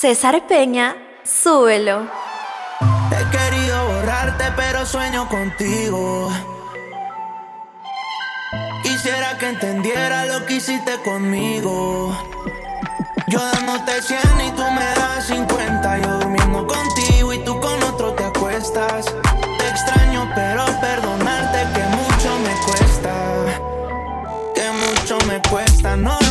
César Peña, súbelo. He querido borrarte, pero sueño contigo. Quisiera que entendiera lo que hiciste conmigo. Yo dándote 100 y tú me das 50. Yo durmiendo contigo y tú con otro te acuestas. Te extraño, pero perdonarte que mucho me cuesta. Que mucho me cuesta, no.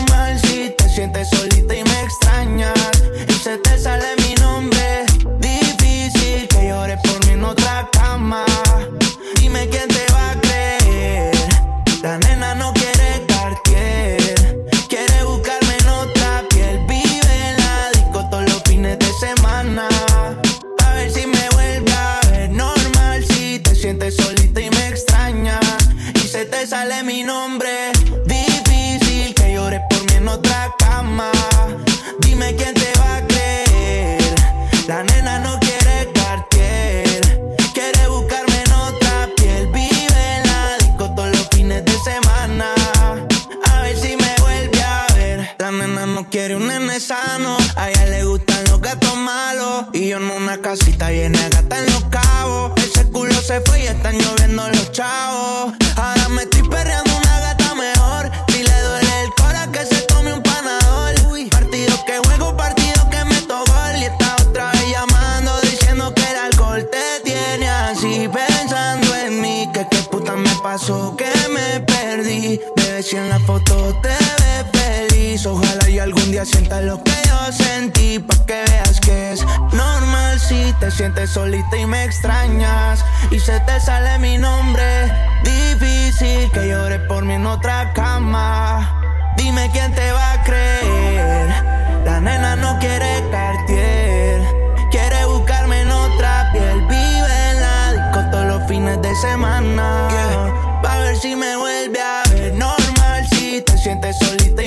sientas lo que yo sentí, pa' que veas que es normal si te sientes solita y me extrañas y se te sale mi nombre. Difícil que llores por mí en otra cama. Dime quién te va a creer. La nena no quiere cartier, quiere buscarme en otra piel. Vive en la disco todos los fines de semana, yeah. pa' ver si me vuelve a ver. Normal si te sientes solita y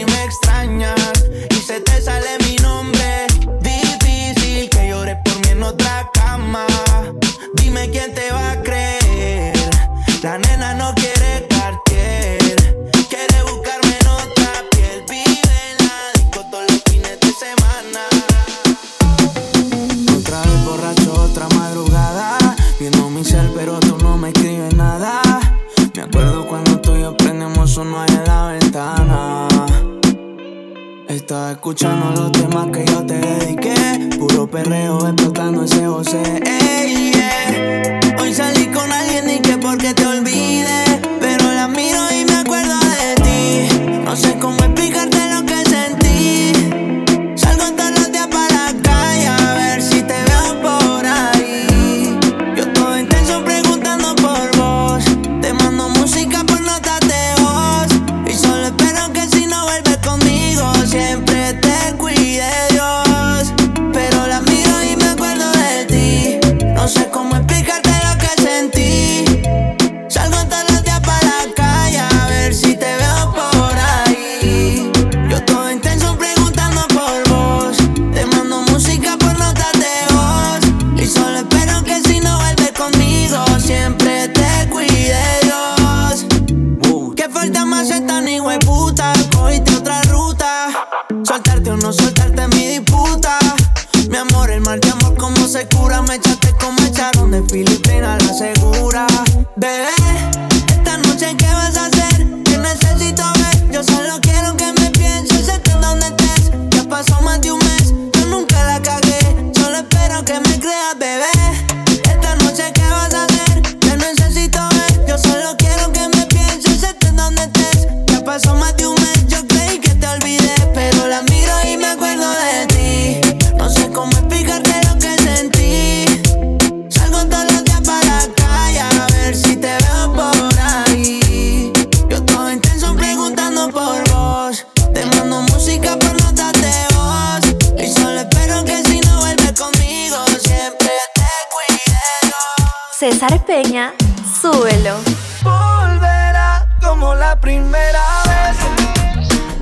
César Peña, súbelo. Volverá como la primera vez.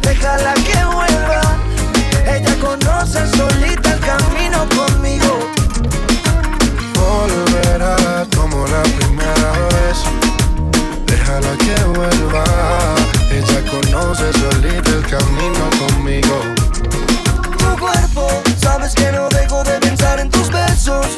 Déjala que vuelva. Ella conoce solita el camino conmigo. Volverá como la primera vez. Déjala que vuelva. Ella conoce solita el camino conmigo. Tu cuerpo, sabes que no dejo de pensar en tus besos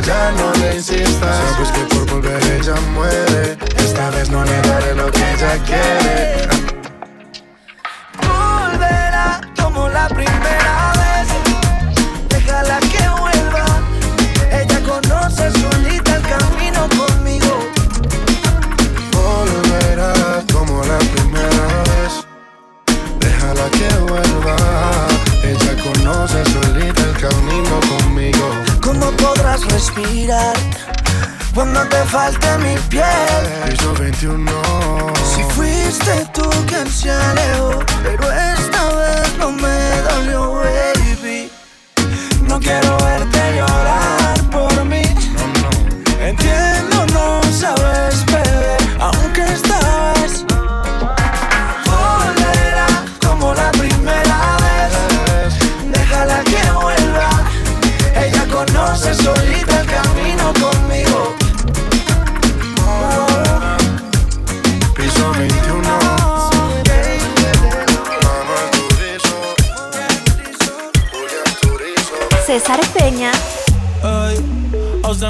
ya no le insistas. Sabes que por volver ella muere. Esta vez no le daré lo que ella quiere. Falta mi piel. Piso 21. Si fuiste tú quien se alejó, pero esta vez no me dolió, baby. No quiero ver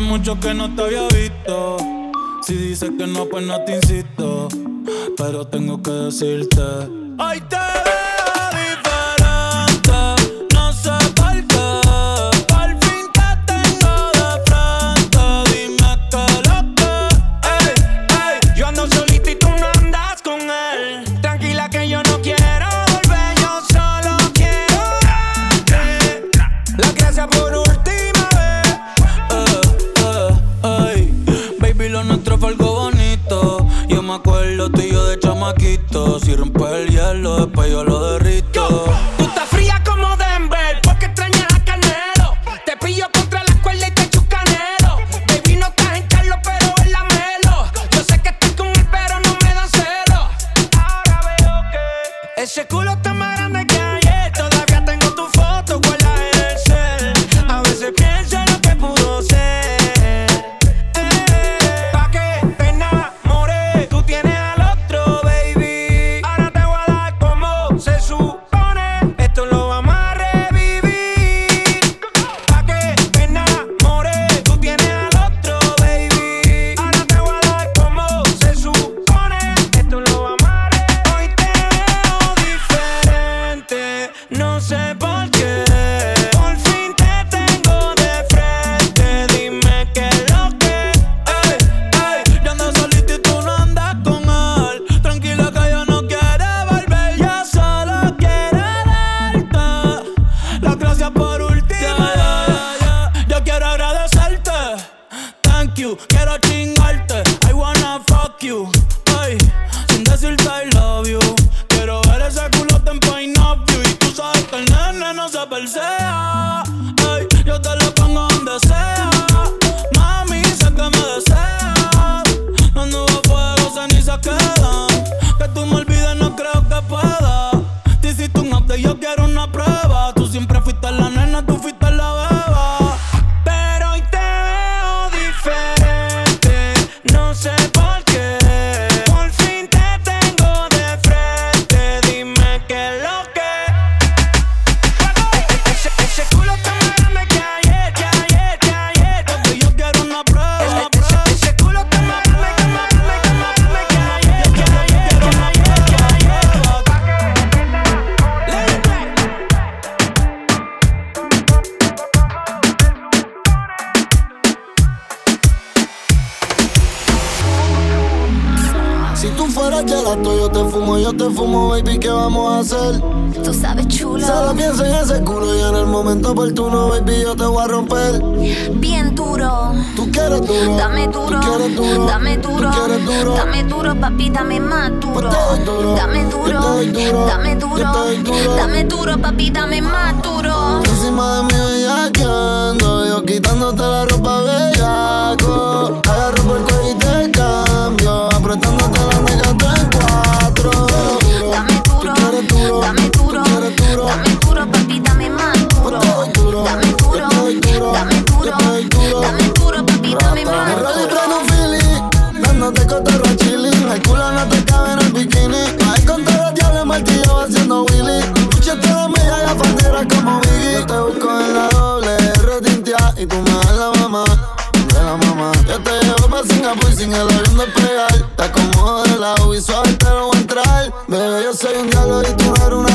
mucho que no te había visto. Si dices que no, pues no te insisto. Pero tengo que decirte. Ay,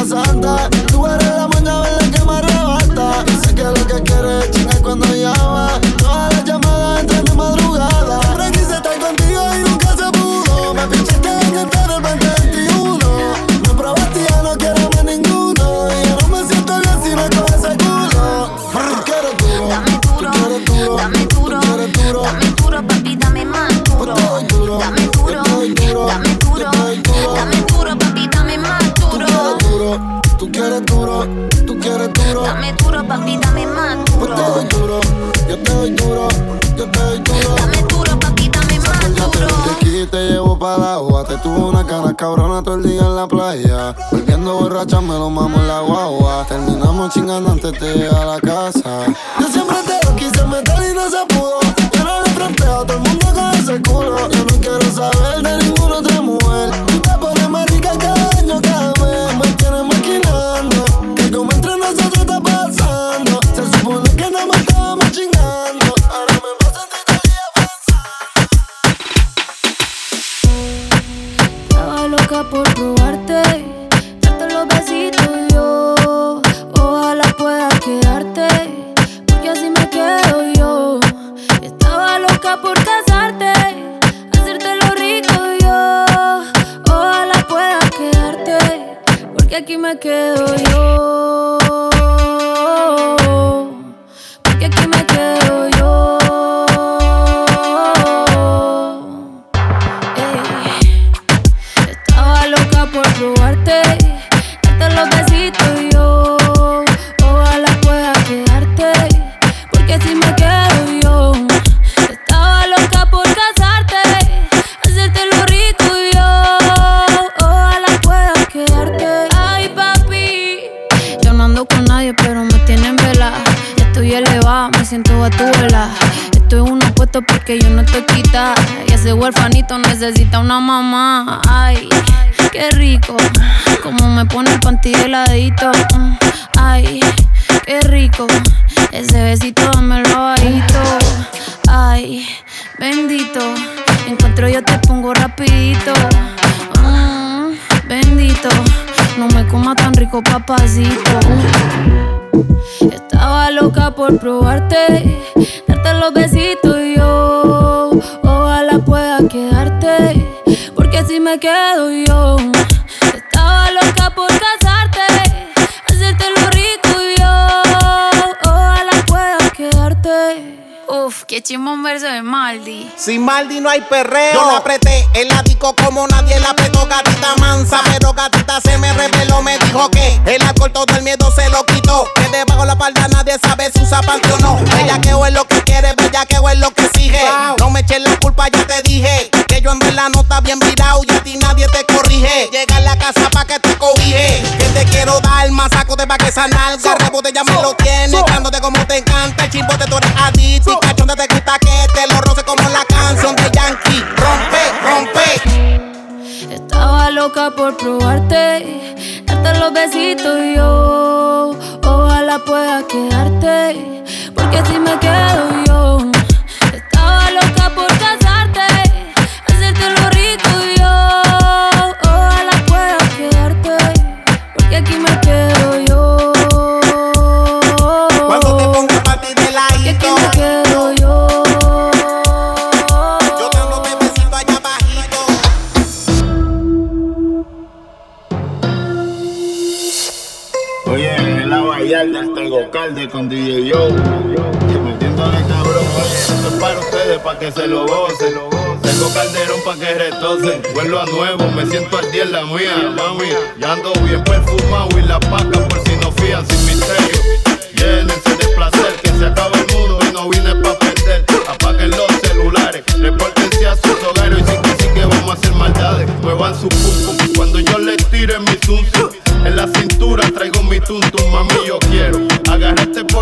no eres una santa. Tú eres tuvo una cana cabrona todo el día en la playa. Volviendo borracha me lo mamo en la guagua. Terminamos chingando antes de llegar a la casa. Yo siempre te lo quise meter y no se pudo. Yo no le fronteo a todo el mundo con ese culo. Yo no quiero saber de ninguna rico. Como me pone el panty heladito. Ay, qué rico. Ese besito dámelo bajito. Ay, bendito. Encuentro yo te pongo rapidito. Mm, bendito. No me coma tan rico, papacito. Estaba loca por probarte, darte los besitos yo. Ojalá pueda quedarte, me quedo yo. Estaba loca por casarte, Qué chimón verso de Maldi. Sin Maldi no hay perreo. Yo la apreté en la disco como nadie la apretó, gatita mansa. Pero gatita se me reveló, me dijo que el alcohol todo el miedo se lo quitó. Que debajo la palda nadie sabe si usa panty o no. Bellaqueo es lo que quiere, bellaqueo es lo que exige. No me eches la culpa, ya te dije. Que yo ando en la nota bien virado y a ti nadie te corrige. Llega a la casa pa' que te cobije. Que te quiero dar más saco de pa' que esa nalga. Rebote ya me lo tienes, dándote como te encanta. El chimbote tú eres adicto y cachonde Rompe, rompe. Estaba loca por probarte, darte los besitos yo. Ojalá pueda quedarte, porque así me quedo yo. Estaba loca por casarte, con DJ Yo. Y metiéndole cabrón, oye, esto es para ustedes, para que se lo gocen. Tengo calderón para que retocen. Vuelvo a nuevo, me siento al día en la mía, mami. Ya ando bien perfumado y la paca por si no fían sin misterio. Llénense de placer, que se acaba el mundo y no vine pa' perder. Apaguen los celulares, repórtense a sus hogares y sí que sí que vamos a hacer maldades. Muevan su pum cuando yo les tire mi zum. En la cintura traigo mi tuntum, mami yo quiero agarrarte por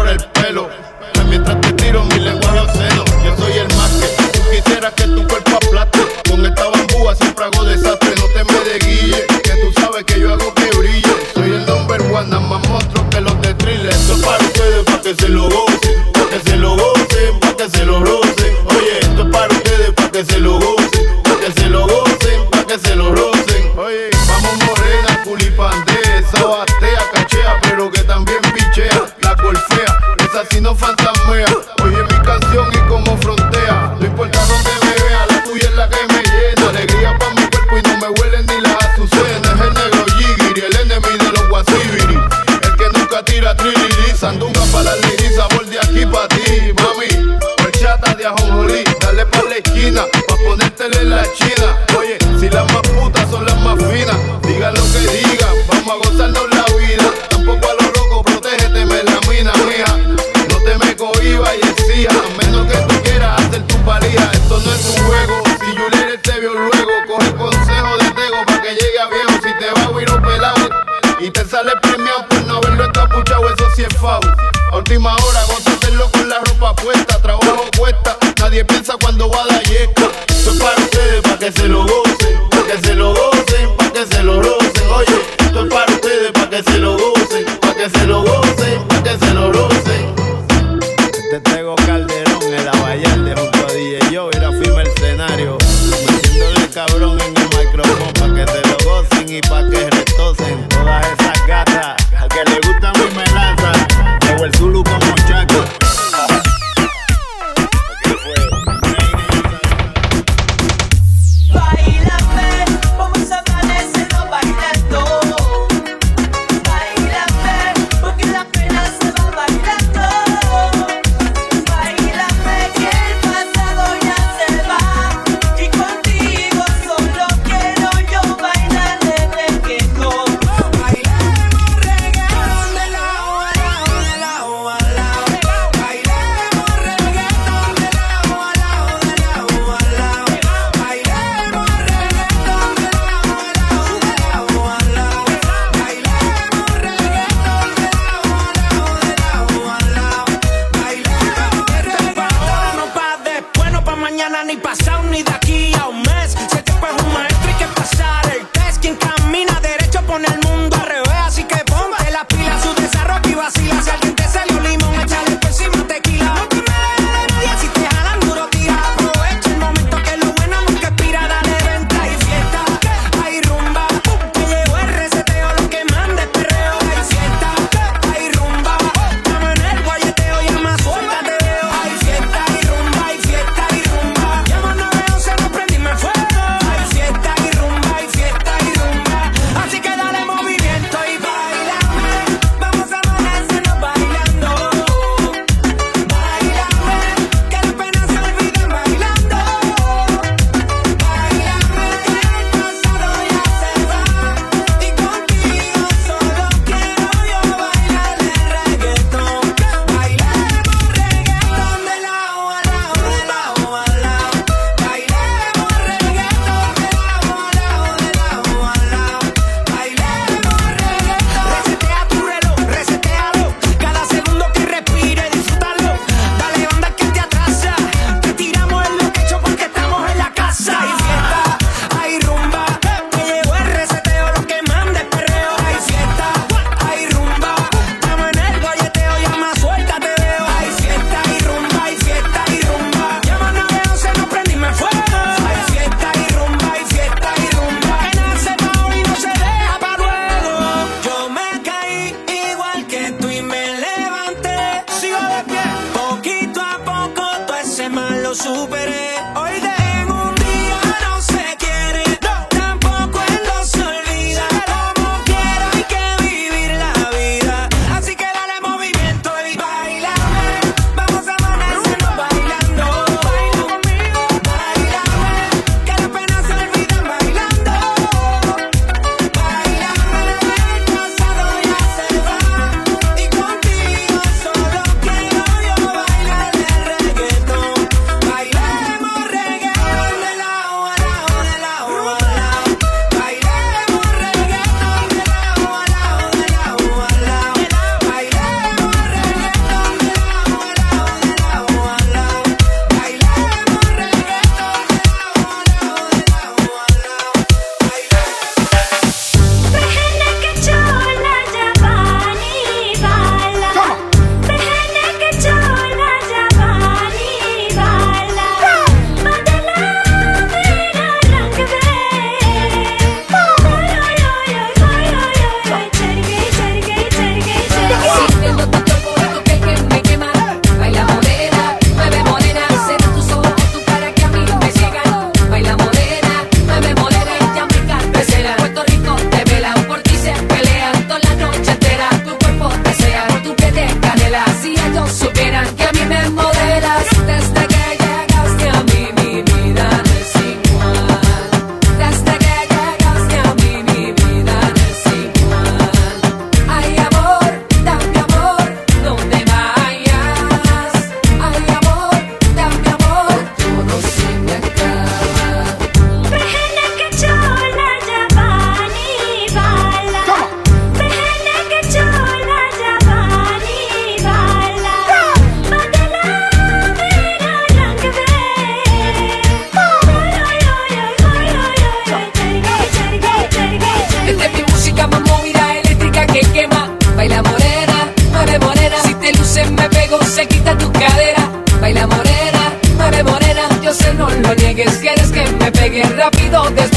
superé. Hoy de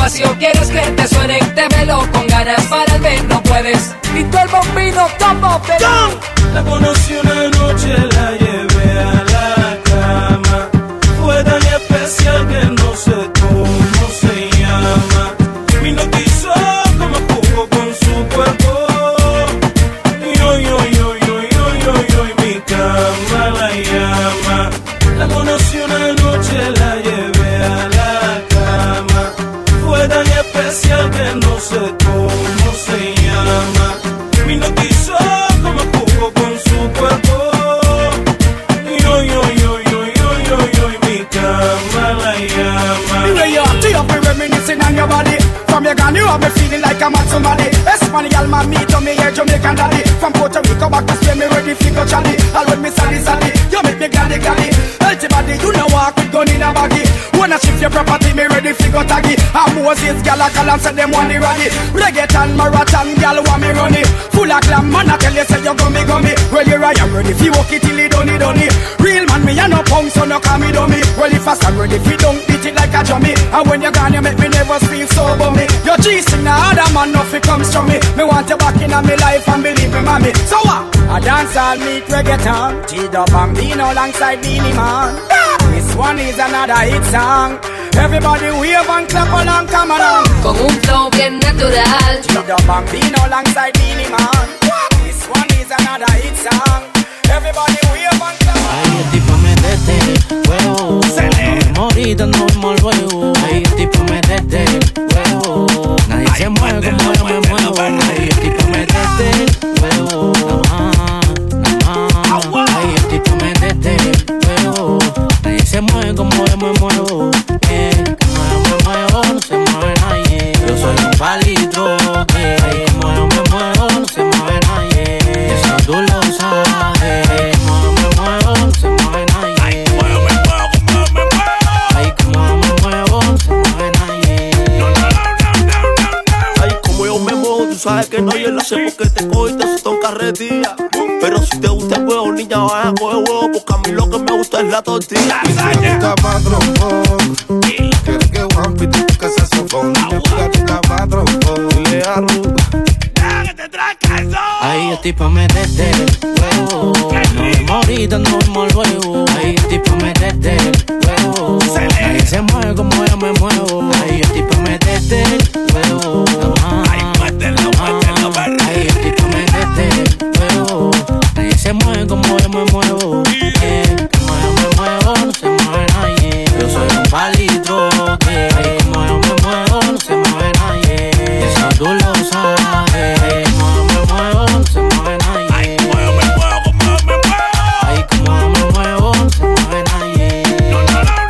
despacio. Quieres que te suene, te velo con ganas para el ver, no puedes. Y tú el bombino, tomo, pero. La conocí una Moses, gal a call and say them want the rally. Reggaeton, marathon, gal want me run it. Full of glam, man I tell you say you gummy gummy. Well you right, I'm ready fi walk it till it done it done it. Real man, me a no punk, so no call me dummy. Well if I stand ready fi don't beat it like a drummy. And when you're gone, you make me never feel so bummy. Your G-string, now other man nothing comes from me. Me want you back in my life and believe me, mommy. So what? I dance all meet reggaeton. G-Dub and Beano alongside Beanie Man. This one is another hit song. Everybody wave and clap along, come along. Con un flow bien natural. G-Dub and Beano alongside Beanie Man. This one is another hit song. Everybody wave and clap Ay, el tipo metete, huevo. No morí dándonos luego. Ay, el tipo metete, huevo. Nadie se mueve como yo me muevo. Ay, el tipo metete, huevo. Se mueve como yo me muevo. Eh, como yo me muevo, no se mueve nadie. Yo soy un palito, ay, como yo me muevo, no se mueve nadie. Eso tú lo sabes. Como yo me muevo, no se mueve nadie. Ay, como yo me muevo, como yo me muevo. Ay, como yo me muevo, no se mueve nadie. Ay, como yo me muevo, tú sabes que no, yo lo sé porque te cojo y te suelto en carretilla. Pero si te gusta el huevo, niña, vaya a coger me es la tortilla. Nunca patrón, quiere que Juanpi te que se sofón. Nunca patrón, le arru. Ay, el tipo metete, huevo. No me morí dándonos luego. Ay, el tipo metete, huevo. Nadie se mueve como yo me muevo. Ay, el tipo metete, huevo. Ay, muételo, muételo, Ay, el tipo metete, huevo. Nadie se mueve como yo me muevo. Me muevo, no se mueve nadie. Yo soy un palito que ay, como yo me muevo, no se mueve nadie. Eso tú lo sabes. Como yo me muevo, no se mueve nadie. Ay, como yo me muevo, como yo me muevo. Ay, como yo me muevo, no se mueve nadie.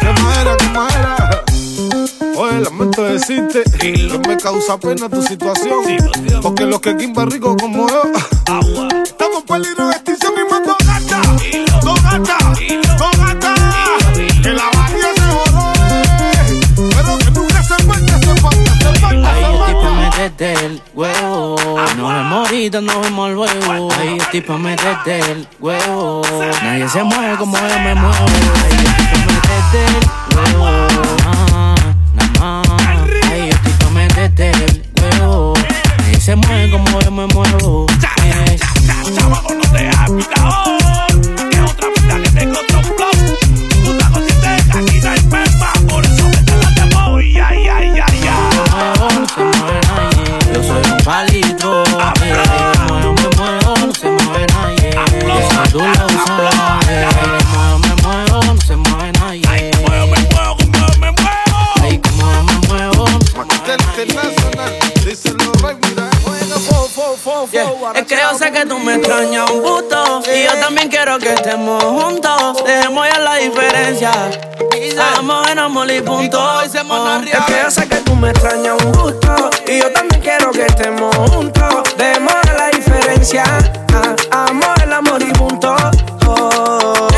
¿Cómo era? ¿Cómo era? Oye, lamento decirte que me causa pena tu situación. Porque los que quimba rico como yo, morí, nos vemos luego. Ay, el tipo me desde el huevo. Nadie se mueve como yo me muevo. Ay, el tipo me desde el huevo. Yo sé que tú me extrañas un gusto Y yo también quiero que estemos juntos. Dejemos ya la diferencia. Hagamos en amor y punto. Es que yo sé que tú me extrañas un gusto Y yo también quiero que estemos juntos. Dejemos ya la diferencia. Amor, el amor y punto. Oh.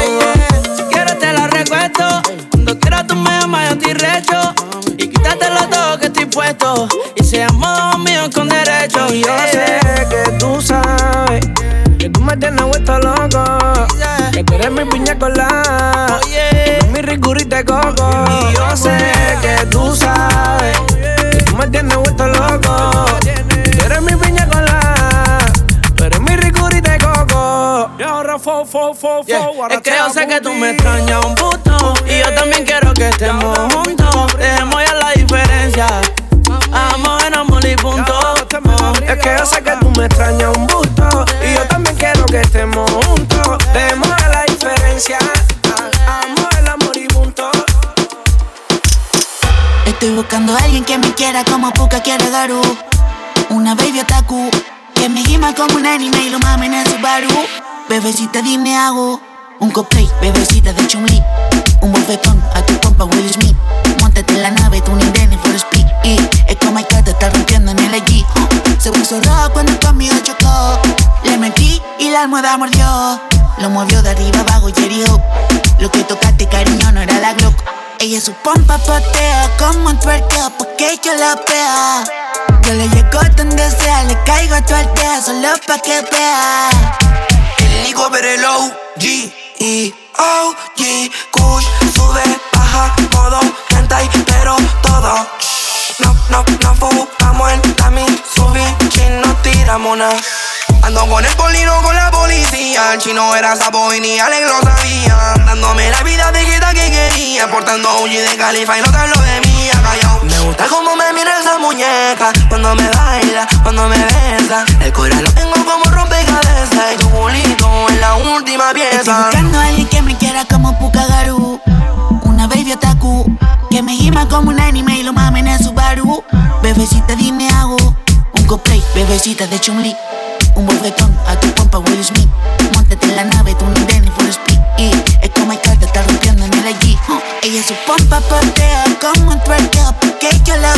Si quieres te la recuesto. Cuando quieras tú me llamas yo estoy recho. Y quítatelo todo que estoy puesto. Y seamos míos con derecho. Y yo sé que tú sabes que no vuelto loco. Que eres mi piña oh, colada. Mi ricurita de coco. Y yo sé que tú sabes que tú me tienes vuelto loco. Tú eres mi piña colada. Tú eres mi ricurita coco. Y ahora fo, fo, fo, fo. Es que yo sé que tú me extrañas un puto. Y yo también quiero que estemos juntos. Dejemos ya la diferencia. Amor en amor y punto. Es que yo sé que tú me extrañas un puto. Y yo también quiero que estemos juntos Dejemos de la diferencia Amor, el amor y punto Estoy buscando a alguien que me quiera como Puka quiere Garu. Una baby otaku que me gima como un anime y lo mamen en su baru. Bebecita, dime hago un cosplay, bebecita de Chun-Li. Un bofetón a tu compa Will Smith. Montate la nave, tú ni Danny for speed. Es como el te está rompiendo en el allí. Se puso rojo cuando conmigo chocó. Le metí y la almohada mordió. Lo movió de arriba abajo y herió. Lo que tocaste, cariño, no era la Glock. Ella su pompa patea como un twerkeo porque yo la vea. Yo le llego donde sea, le caigo a tu solo pa' que vea. El Nico pero el OG OG Kush sube, baja, modo hentai, pero todo. No, no, no fumamos en la Mitsubishi, no tiramos una Ando con el colino con la policía El chino era sapo y ni Alex lo sabía. Dándome la vida de quita que quería Portando OG de Califa y no te hablo de mía Callao. Me gusta cómo me mira esa muñeca Cuando me baila, cuando me besa. El corazón lo tengo como rompecabezas Y tu culito es la última pieza. Buscando a alguien que Una baby otaku que me gima como un anime y lo mamen en su baru. Bebecita, dime hago un cosplay, bebecita de Chun-Li. Un bofetón a tu compa Will Smith. Montate en la nave, tú ni Danny for speed. Y es como el te está rompiendo en el allí. Ella su pompa patea como un twerkeo porque yo la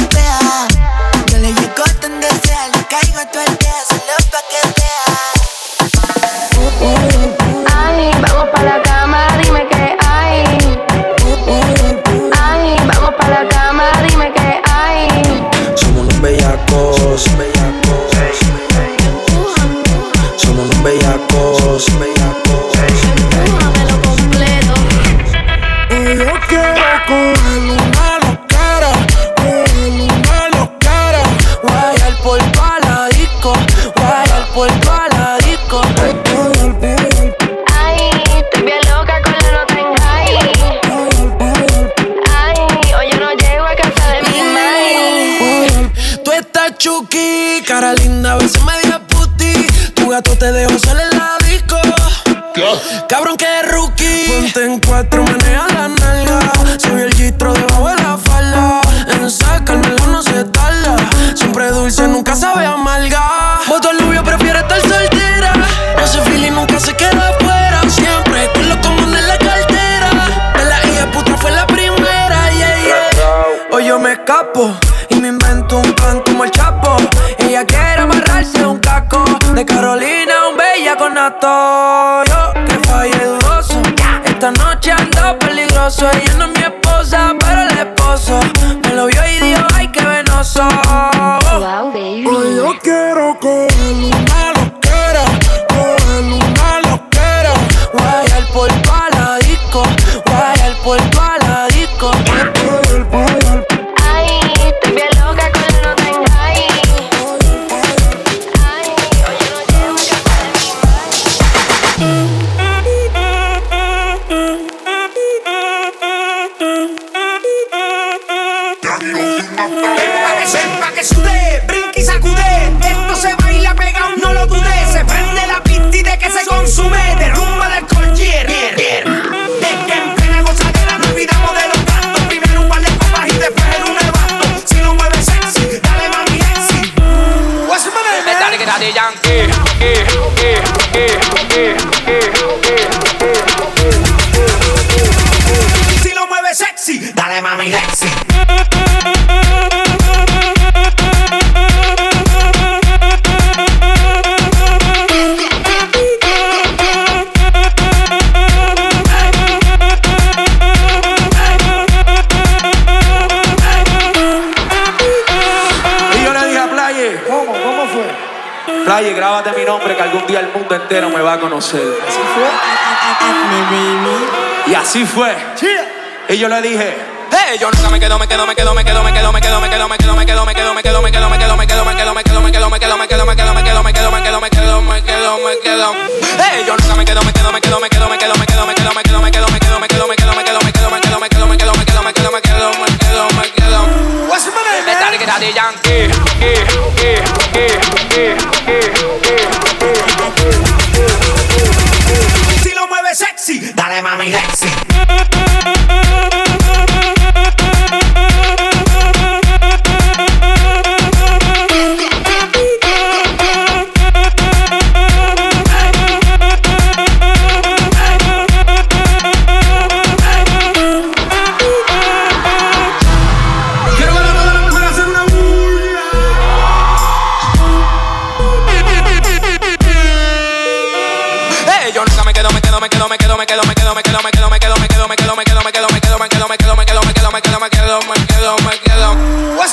What's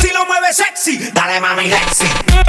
Si lo mueves sexy, dale mami Lexi.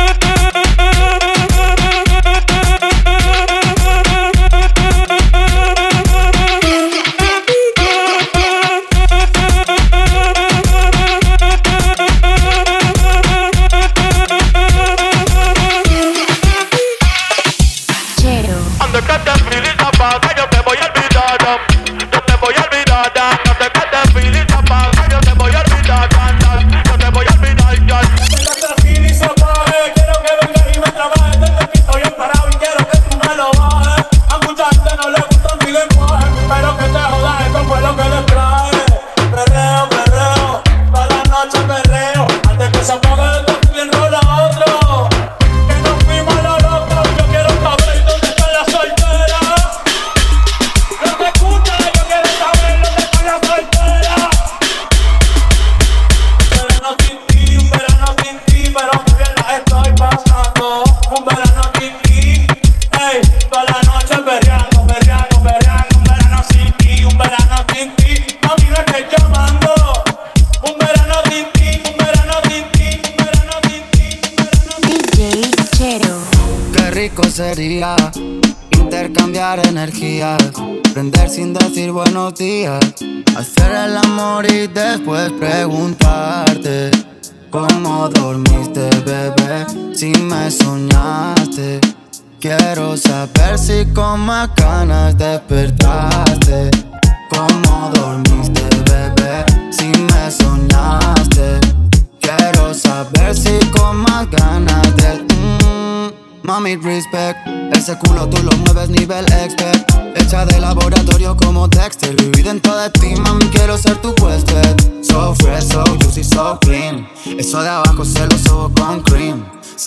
Hacer el amor y después preguntarte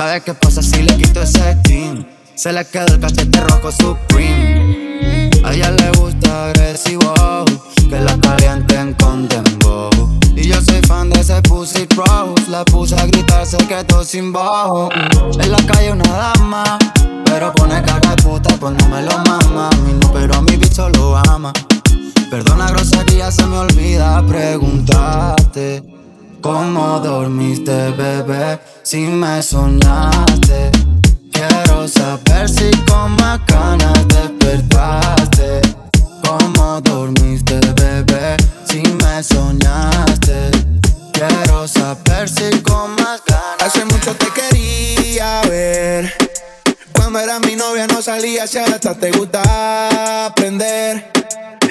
¿Sabes qué pasa si le quito ese team? Se le queda el cachete rojo supreme. A ella le gusta agresivo Que la calienten con dembow. Y yo soy fan de ese pussy rose. La puse a gritar, se quedó sin bajo. En la calle una dama Pero pone cara de puta no me lo mama. A pero a mi bicho lo ama. Perdona grosería, se me olvida preguntarte ¿Cómo dormiste, bebé? Si me soñaste Quiero saber si con más ganas despertaste ¿Cómo dormiste, bebé? Si me soñaste Quiero saber si con más ganas Hace mucho te quería ver. Cuando era mi novia no salía, si ahora hasta te gusta aprender.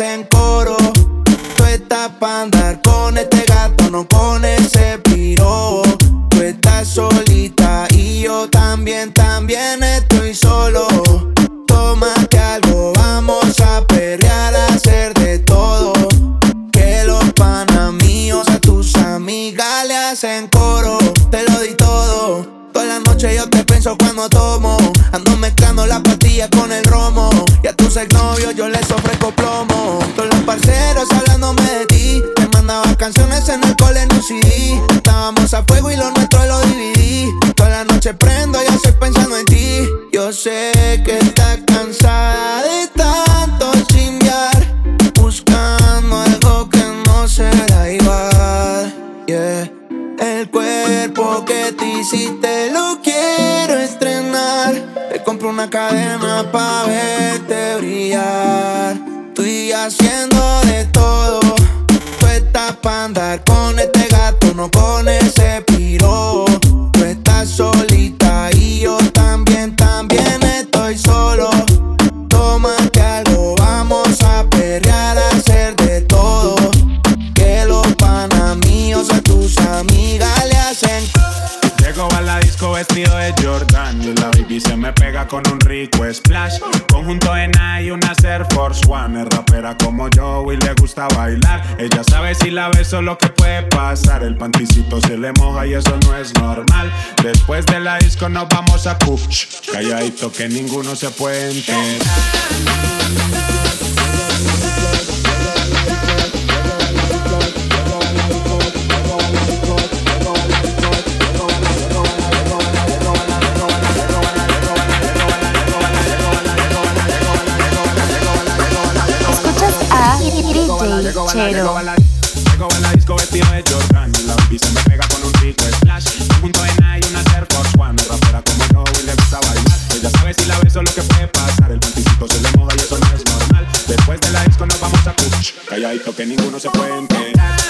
Hacen coro. Tú estás pa' andar con este gato, no con ese piro. Tú estás solita y yo también, también estoy solo. Tómate algo, vamos a perrear, a hacer de todo. Que los panas míos a tus amigas le hacen coro. Te lo di todo. Toda la noche yo te pienso cuando tomo. Ando mezclando las pastillas con el romo. Y a tus exnovios yo les todos los parceros hablándome de ti. Te mandaba canciones en el cole en un CD. Estábamos a fuego y lo nuestro lo dividí. Toda la noche prendo y estoy pensando en ti. Yo sé que estás cansada de tanto chingar. Buscando algo que no será igual. Yeah. El cuerpo que te hiciste lo quiero estrenar. Te compro una cadena pa' verte brillar. Haciendo de todo. Tú estás pa' andar con este gato, no con ese piro. Tú estás solita y yo también, también estoy solo. Tómate algo, vamos a perrear, a hacer de todo. Que los panas míos a tus amigas le hacen. Llego a la disco vestido de Jordan y la baby se me pega con un rico splash. Conjunto en y una Air Force One. Bailar. Ella sabe si la beso lo que puede pasar. El panticito se le moja y eso no es normal. Después de la disco nos vamos a push. Calladito que ninguno se puede enterar. DJ Llego a la- a la- llego a la disco vestido de Jordan y la baby se me pega con un rico splash. Junto en y una Air Force One. Rapera como yo y le gusta bailar. Ella sabe si la beso lo que puede pasar. El panticito se le moja y eso no es normal. Después de la disco nos vamos a push. Calladito que ninguno se puede enterar.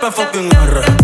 pa' fucking R.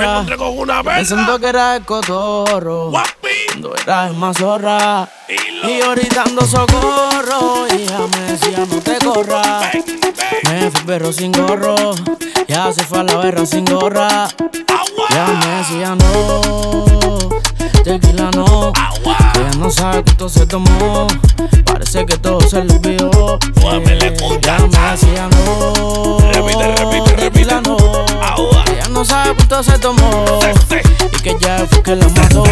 Me encontré con una. Pensando que era el cotorro. Cuando era más zorra. Y yo gritando socorro. Y ella me decía no te corras. Me fui perro sin gorro. Ya se fue a la berra sin gorra. Ya me decía no. Tequila no. Ella no sabe cuánto se tomó. Parece que todo se le olvidó. Ya me decía no. Repite, repite, Tequila no. No sabe cuánto se tomó. Y que ya fue que la mató.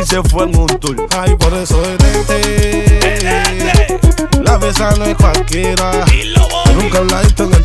y se fue en un tour. Ay, por eso detente. La mesa no es cualquiera. Nunca la he visto en el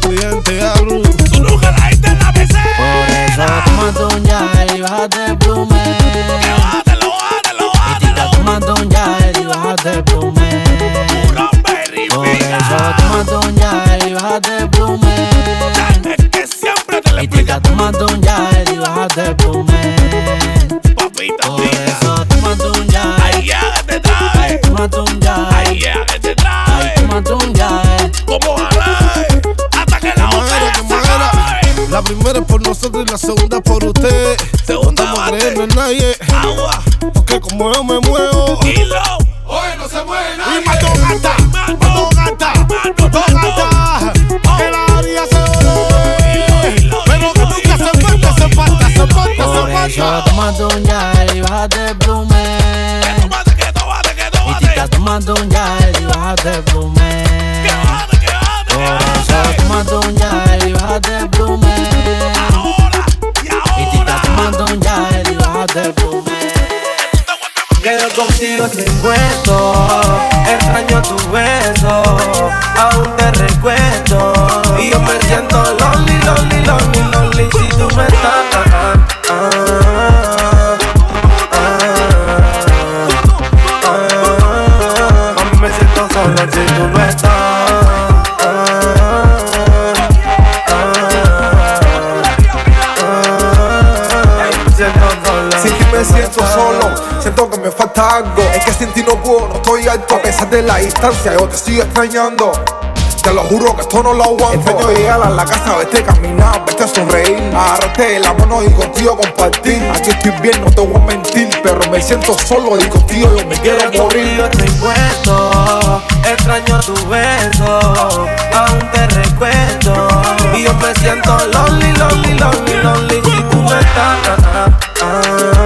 Es que sin ti no puedo, no estoy alto A pesar de la distancia, yo te sigo extrañando te lo juro que esto no lo aguanto. Este año llegar a la casa, vete caminar, vete a sonreír. Agarrarte la mano y contigo compartir. Aquí estoy bien, no te voy a mentir, pero me siento solo y contigo yo me quiero morir. Yo estoy puesto, extraño tu beso, aún te recuerdo. Y yo me siento lonely, lonely, lonely, lonely. Si tú no estás, ah. ah, ah.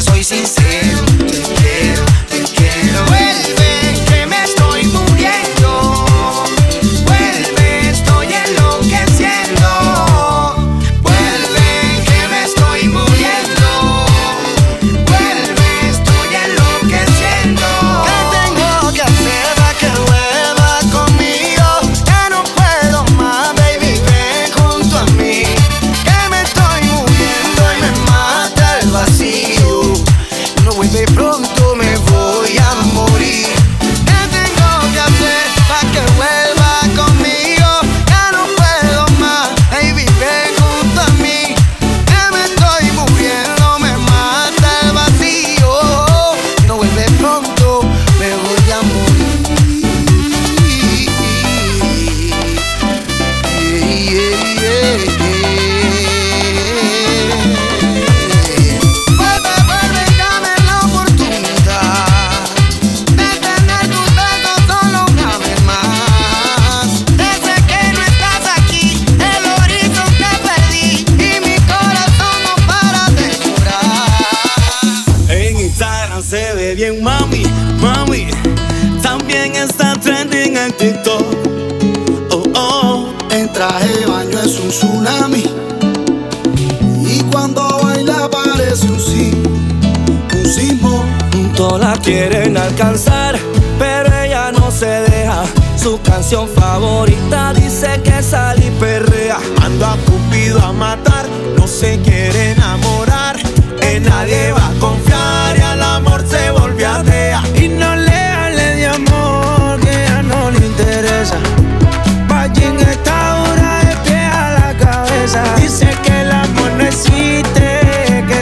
soy sincero.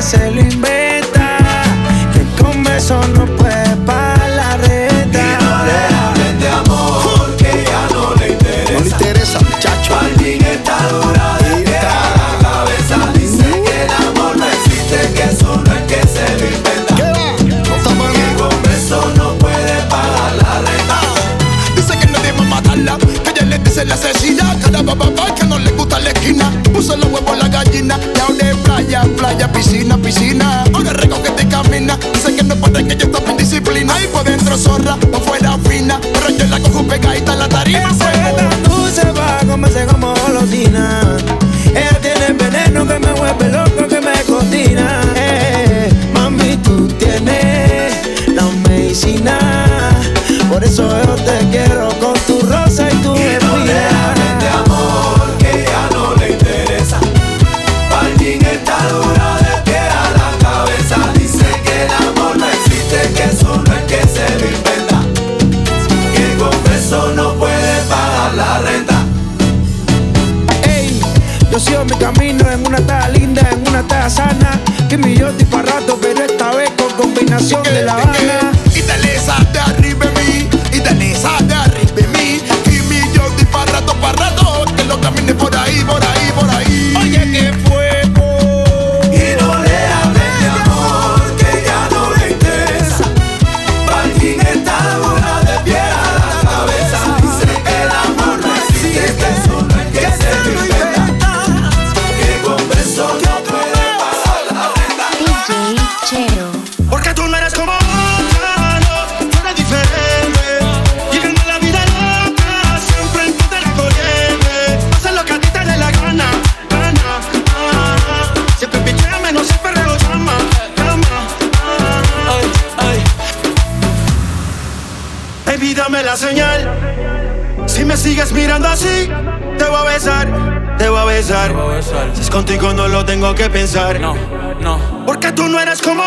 se lo inventa, que con besos no lo tengo que pensar. No, no. Porque tú no eres como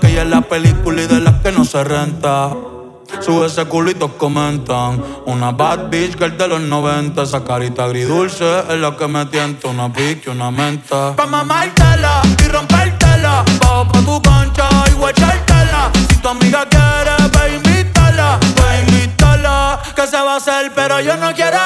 que ella es la película y de las que no se renta. Sube ese culito, comentan. Una bad bitch girl de los 90. Esa carita agridulce es la que me tienta. Una pique, una menta. Pa' mamártela y rompértela. Bajo pa' tu concha y guachártela. Si tu amiga quiere, ve invítala. Ve invítala. Que se va a hacer, pero yo no quiero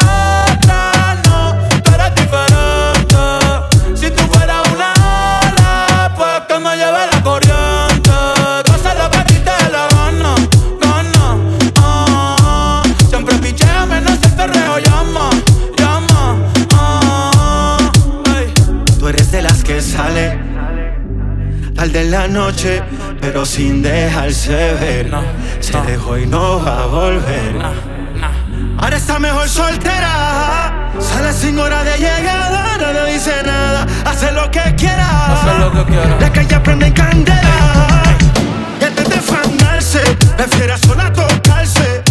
en la noche, pero sin dejarse ver. Se dejó y no va a volver. Ahora está mejor soltera. Sale sin hora de llegada, no le dice nada. Hace lo que quiera. Hace lo que quiera. La calle prende en candela. Y antes de fandarse, prefiere sola tocarse.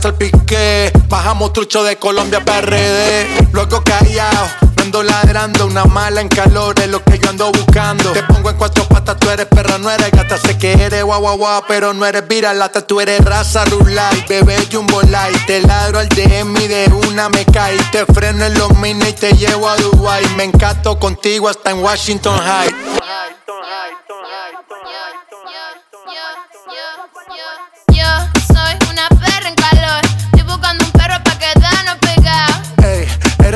Salpiqué. Bajamos trucho de Colombia PRD. Luego callado, no ando ladrando. Una mala en calor es lo que yo ando buscando. Te pongo en cuatro patas, tú eres perra, no eres gata. Sé que eres guau guau guau, pero no eres viralata. Tú eres raza rulay, bebé jumbo light. Te ladro al DM y de una me cae. Te freno en los minis y te llevo a Dubai. Me encanto contigo hasta en Washington High.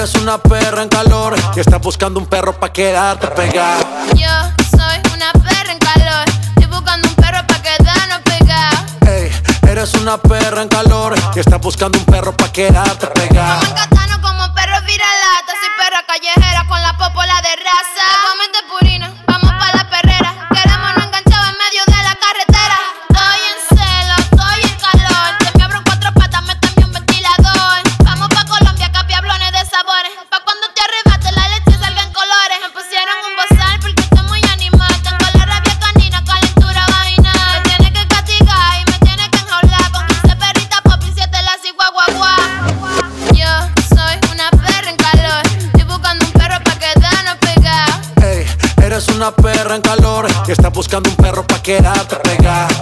Eres una perra en calor y estás buscando un perro pa' quedarte pegada. Yo soy una perra en calor, estoy buscando un perro pa' quedarnos pegados. Ey, eres una perra en calor y estás buscando un perro pa' quedarte pegada. Catano como perro viralata, soy perra callejera con la popola de raza. Comete purina, una perra en calor y estás buscando un perro pa' pegada. Yo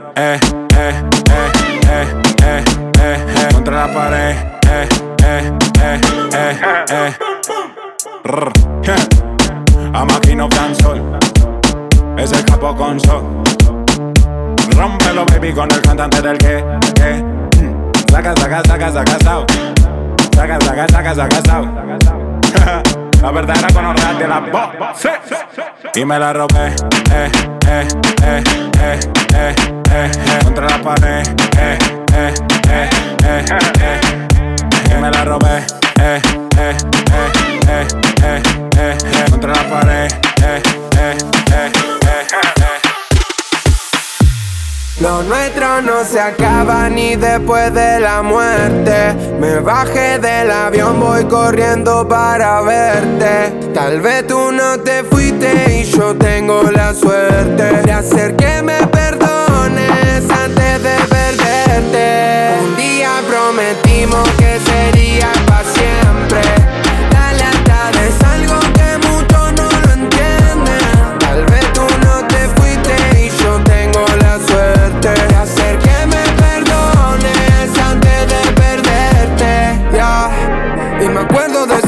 eh, eh, eh. Contra la pared, eh, eh, eh, eh. A máquina sol es el capo con sol. Rómpelo, baby, con el cantante del que, que. mm. Saca, saca, saca, saca, sao. Saca, saca, saca, saca, sao. La verdadera con de la voz. Y me la robé, eh, eh, eh, eh, eh, eh, eh. Contra la pared, eh, eh, eh, eh, eh. Y me la robé, eh, eh, eh, eh, eh, eh, eh. Contra la pared, eh, eh, eh, Lo nuestro no se acaba ni después de la muerte. Me bajé del avión, voy corriendo para verte. Tal vez tú no te fuiste y yo tengo la suerte de hacer que me perdones antes de perderte. Un día prometimos que sería para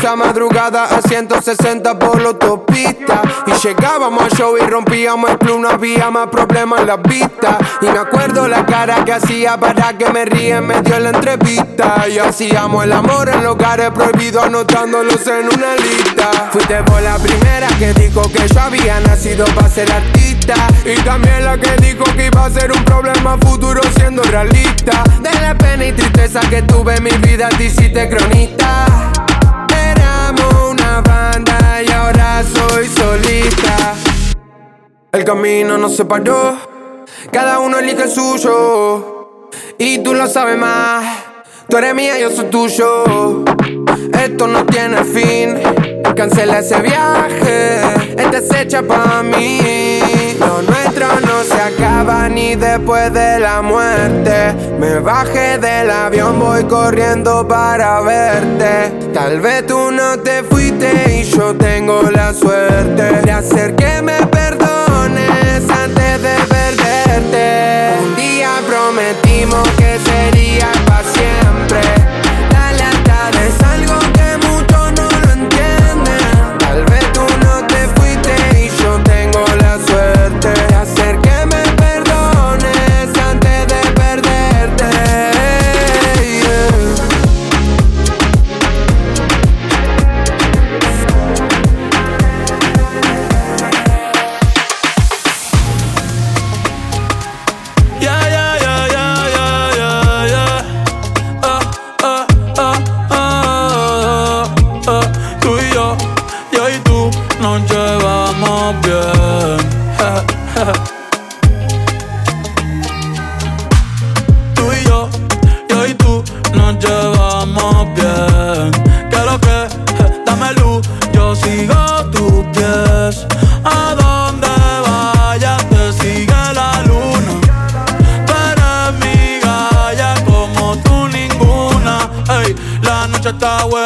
esa madrugada a 160 por la autopista. Y llegábamos al show y rompíamos el club, no había más problemas en la vista. Y me acuerdo la cara que hacía para que me ríe en medio de la entrevista. Y hacíamos el amor en lugares prohibidos, anotándolos en una lista. Fuiste por la primera que dijo que yo había nacido para ser artista. Y también la que dijo que iba a ser un problema futuro siendo realista. De la pena y tristeza que tuve en mi vida, te hiciste cronista. Banda y ahora soy solista. El camino nos separó, cada uno elige el suyo. Y tú lo sabes más, tú eres mía, yo soy tuyo. Esto no tiene fin, cancela ese viaje, esta es hecha pa' mí. Nuestro no se acaba ni después de la muerte. Me bajé del avión, voy corriendo para verte. Tal vez tú no te fuiste y yo tengo la suerte de hacer que me perdones antes de perderte. Un día prometimos que sería para siempre.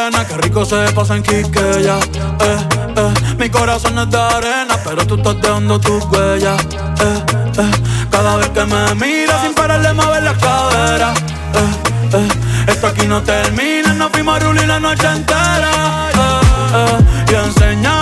Buena, qué rico se pasa en Quiqueya. Eh, eh, mi corazón es de arena, pero tú estás dejando tus huellas. Eh, eh, cada vez que me miras sin pararle mover la cadera. Esto aquí no termina, nos fuimos a la noche entera. Y enséñame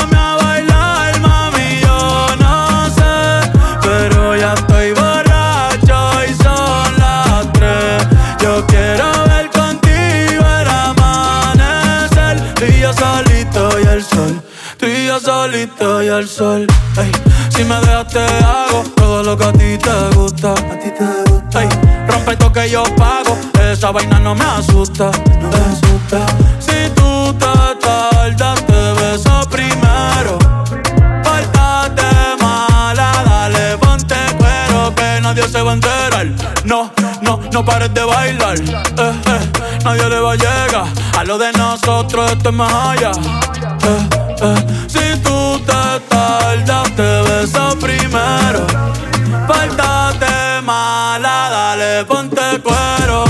al sol. Ey. Si me dejas te hago todo lo que a ti te gusta. A ti te gusta. Ey. Rompe esto que yo pago, esa vaina no me asusta. No me asusta. Si tú te tardas, te beso primero. Pártate mala, dale, ponte cuero que nadie se va a enterar. No, no, no pares de bailar. Eh, eh, nadie le va a llegar. A lo de nosotros esto es más allá. Eh. Si tú te tardas, te besas primero. Pártate mala, dale, ponte cuero.